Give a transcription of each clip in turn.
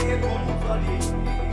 Porque como falei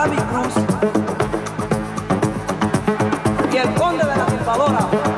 Bobby Cruz y el conde de la tumbadora,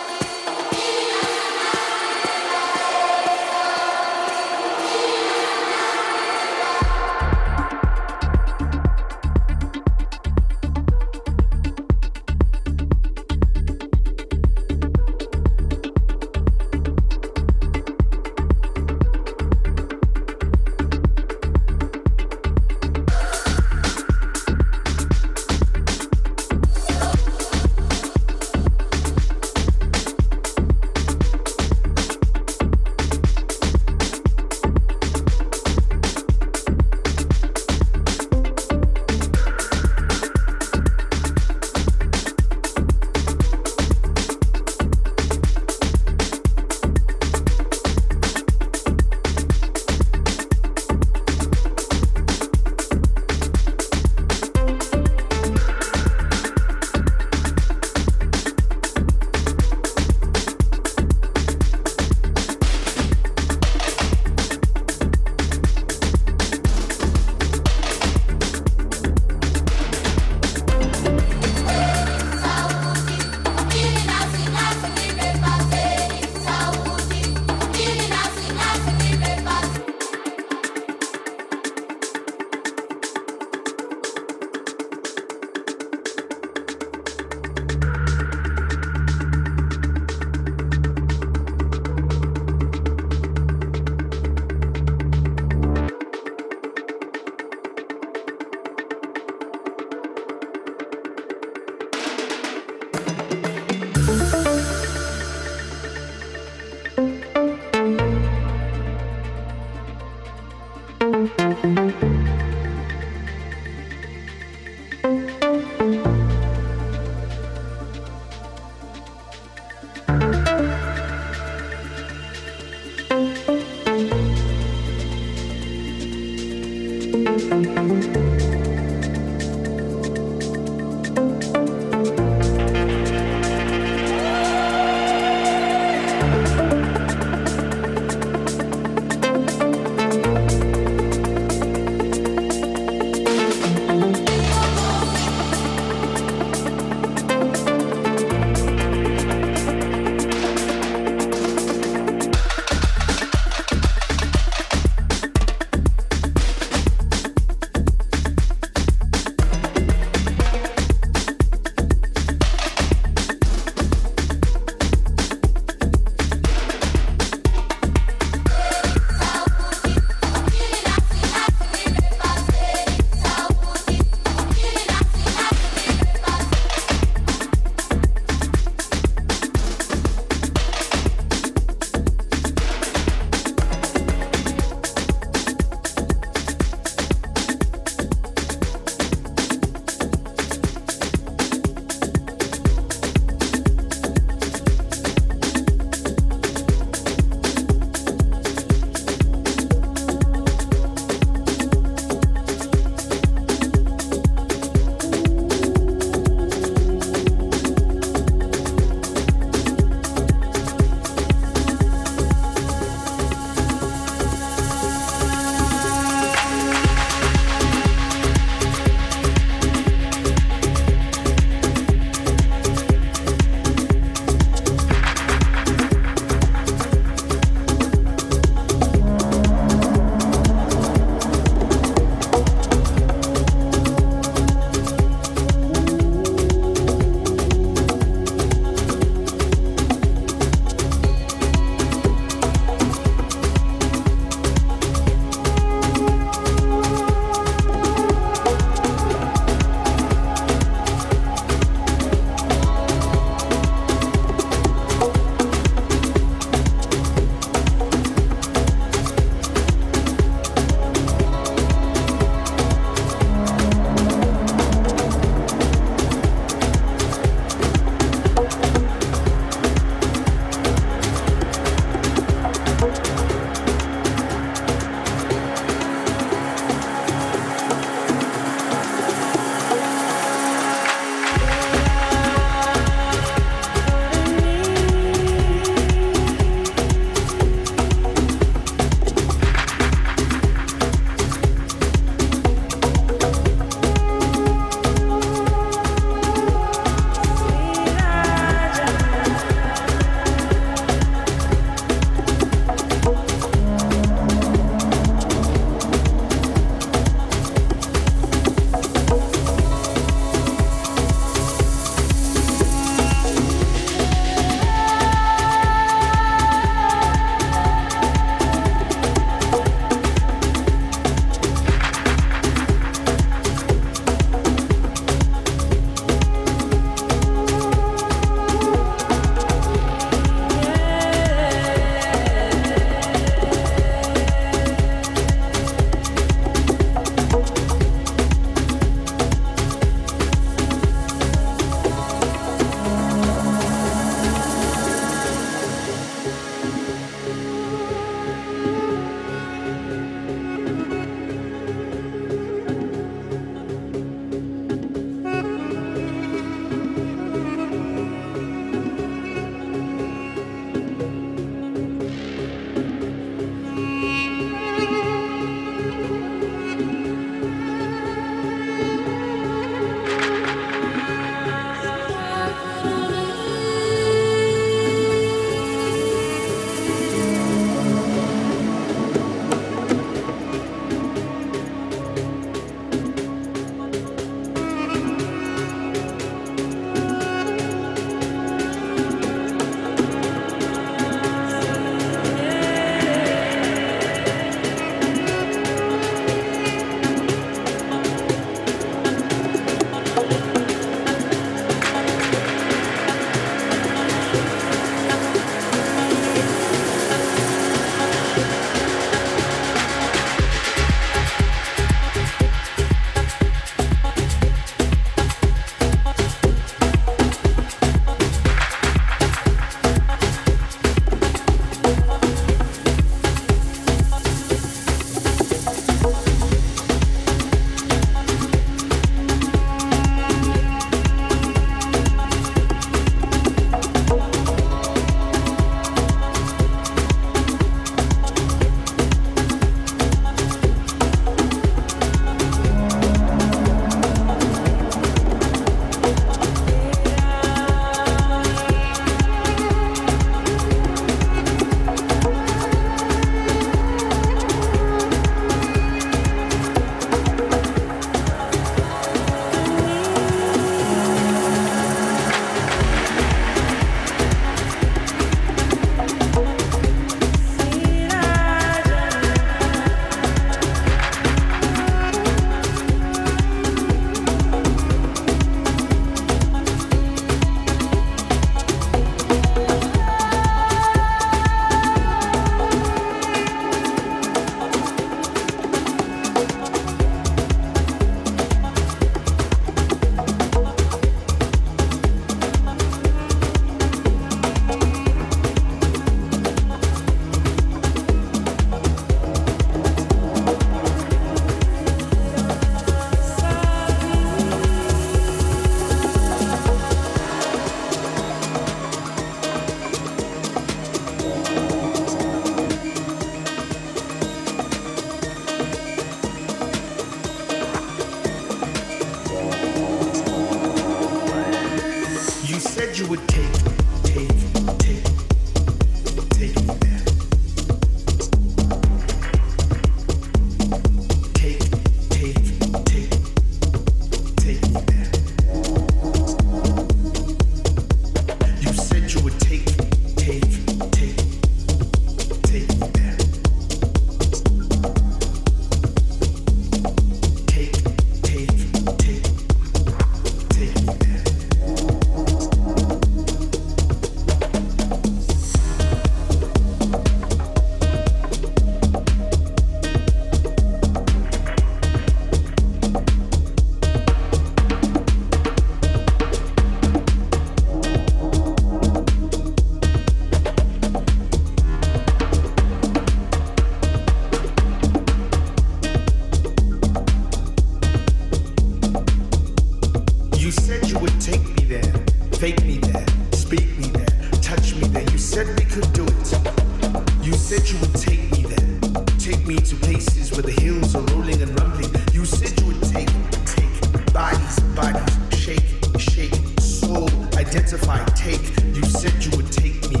You said you would take me there, fake me there, speak me there, touch me there. You said we could do it. You said you would take me there, take me to places where the hills are rolling and rumbling. You said you would take, take bodies, bodies, shake, shake, soul, identify, take. You said you would take me